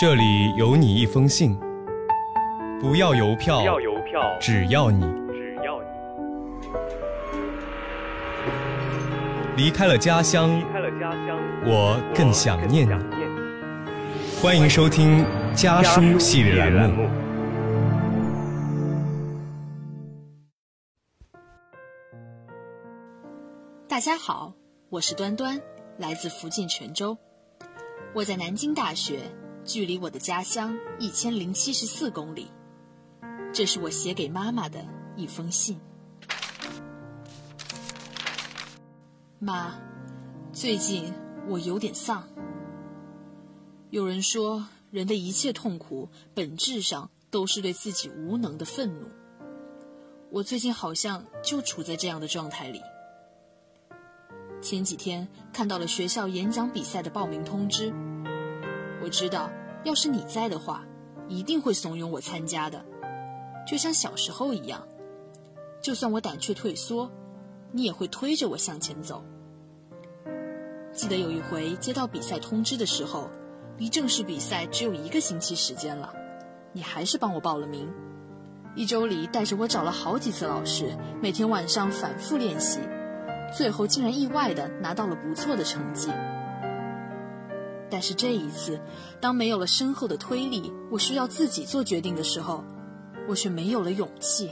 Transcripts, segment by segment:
这里有你一封信，不要邮票，要邮票，只要你只要你离开了家乡，离开了家乡，我更想念你。我更想念你欢迎收听家书系列栏目。大家好，我是端端，来自福建泉州。我在南京大学，距离我的家乡一千零七十四公里。这是我写给妈妈的一封信。妈，最近我有点丧。有人说，人的一切痛苦本质上都是对自己无能的愤怒。我最近好像就处在这样的状态里。前几天看到了学校演讲比赛的报名通知，我知道，要是你在的话，一定会怂恿我参加的，就像小时候一样。就算我胆怯退缩，你也会推着我向前走。记得有一回接到比赛通知的时候，离正式比赛只有一个星期时间了，你还是帮我报了名。一周里带着我找了好几次老师，每天晚上反复练习。最后竟然意外的拿到了不错的成绩。但是这一次，当没有了深厚的推力，我需要自己做决定的时候，我却没有了勇气。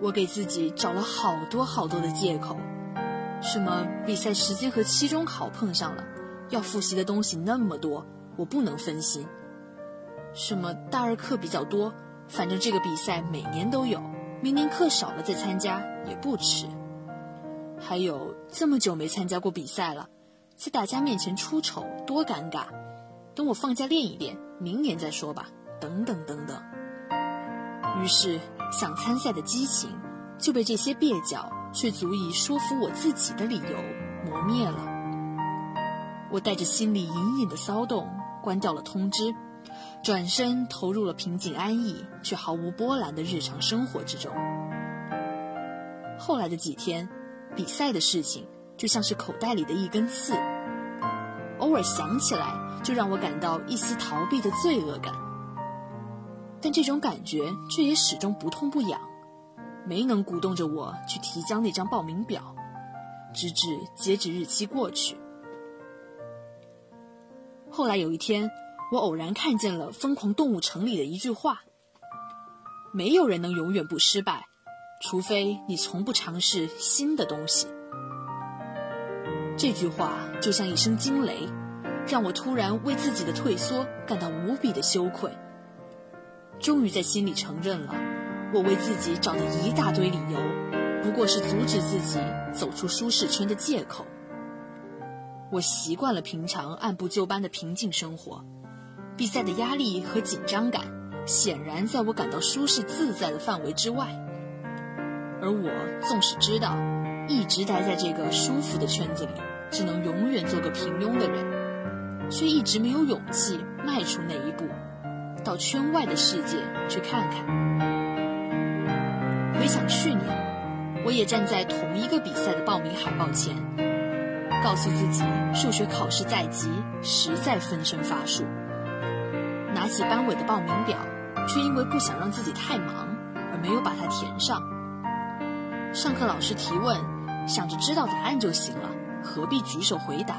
我给自己找了好多好多的借口，什么比赛时间和期中考碰上了，要复习的东西那么多，我不能分心。什么大二课比较多，反正这个比赛每年都有，明年课少了再参加也不迟。还有这么久没参加过比赛了，在大家面前出丑多尴尬。等我放假练一练，明年再说吧。等等等等。于是想参赛的激情就被这些蹩脚却足以说服我自己的理由磨灭了。我带着心里隐隐的骚动，关掉了通知，转身投入了平静安逸却毫无波澜的日常生活之中。后来的几天。比赛的事情就像是口袋里的一根刺，偶尔想起来就让我感到一丝逃避的罪恶感。但这种感觉却也始终不痛不痒，没能鼓动着我去提交那张报名表，直至截止日期过去。后来有一天，我偶然看见了《疯狂动物城》里的一句话：“没有人能永远不失败。”除非你从不尝试新的东西，这句话就像一声惊雷，让我突然为自己的退缩感到无比的羞愧。终于在心里承认了，我为自己找的一大堆理由，不过是阻止自己走出舒适圈的借口。我习惯了平常按部就班的平静生活，比赛的压力和紧张感显然在我感到舒适自在的范围之外。而我纵使知道，一直待在这个舒服的圈子里，只能永远做个平庸的人，却一直没有勇气迈出那一步，到圈外的世界去看看。回想去年，我也站在同一个比赛的报名海报前，告诉自己数学考试在即，实在分身乏术。拿起班委的报名表，却因为不想让自己太忙，而没有把它填上。上课老师提问，想着知道答案就行了，何必举手回答？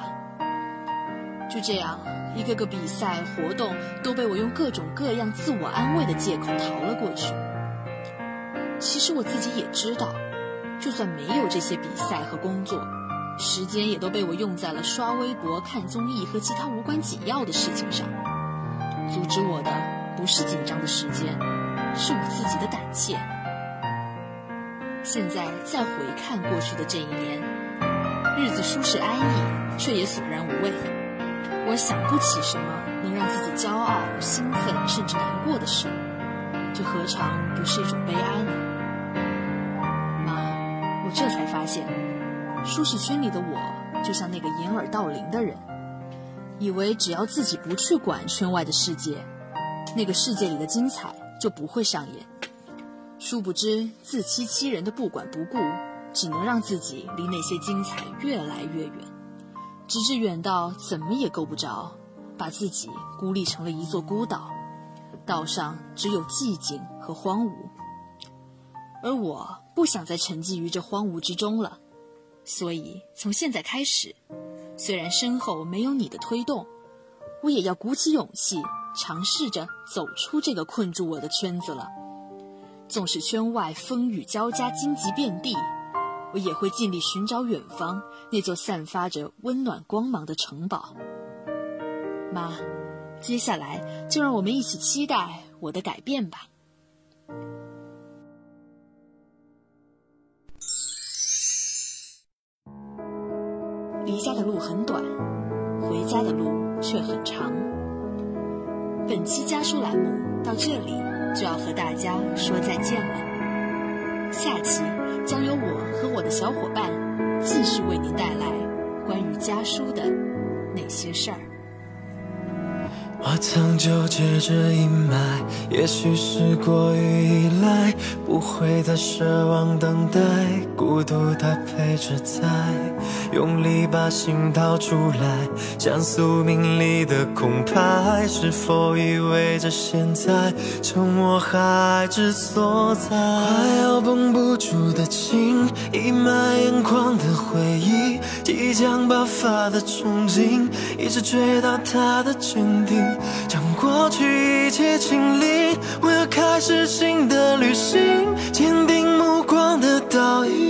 就这样，一个个比赛活动都被我用各种各样自我安慰的借口逃了过去。其实我自己也知道，就算没有这些比赛和工作，时间也都被我用在了刷微博、看综艺和其他无关紧要的事情上。阻止我的不是紧张的时间，是我自己的胆怯。现在再回看过去的这一年，日子舒适安逸，却也索然无味。我想不起什么能让自己骄傲、兴奋甚至难过的事，这何尝不是一种悲哀呢？妈，我这才发现，舒适圈里的我就像那个掩耳盗铃的人，以为只要自己不去管圈外的世界，那个世界里的精彩就不会上演。殊不知，自欺欺人的不管不顾，只能让自己离那些精彩越来越远，直至远到怎么也够不着，把自己孤立成了一座孤岛，岛上只有寂静和荒芜。而我不想再沉寂于这荒芜之中了，所以从现在开始，虽然身后没有你的推动，我也要鼓起勇气，尝试着走出这个困住我的圈子了。纵使圈外风雨交加，荆棘遍地，我也会尽力寻找远方那座散发着温暖光芒的城堡。妈，接下来就让我们一起期待我的改变吧。离家的路很短，回家的路却很长。本期家书栏目到这里就要和大家说再见了，下期将由我和我的小伙伴继续为您带来关于家书的那些事儿。我曾纠结着阴霾，也许是过于依赖，不会再奢望等待，孤独它陪着在，用力把心掏出来，像宿命里的空白，是否意味着现在趁我还之所在？快要绷不住的情，溢满眼眶的回忆，即将爆发的憧憬，一直追到他的坚定。将过去一切清理，我要开始新的旅行，坚定目光的倒影。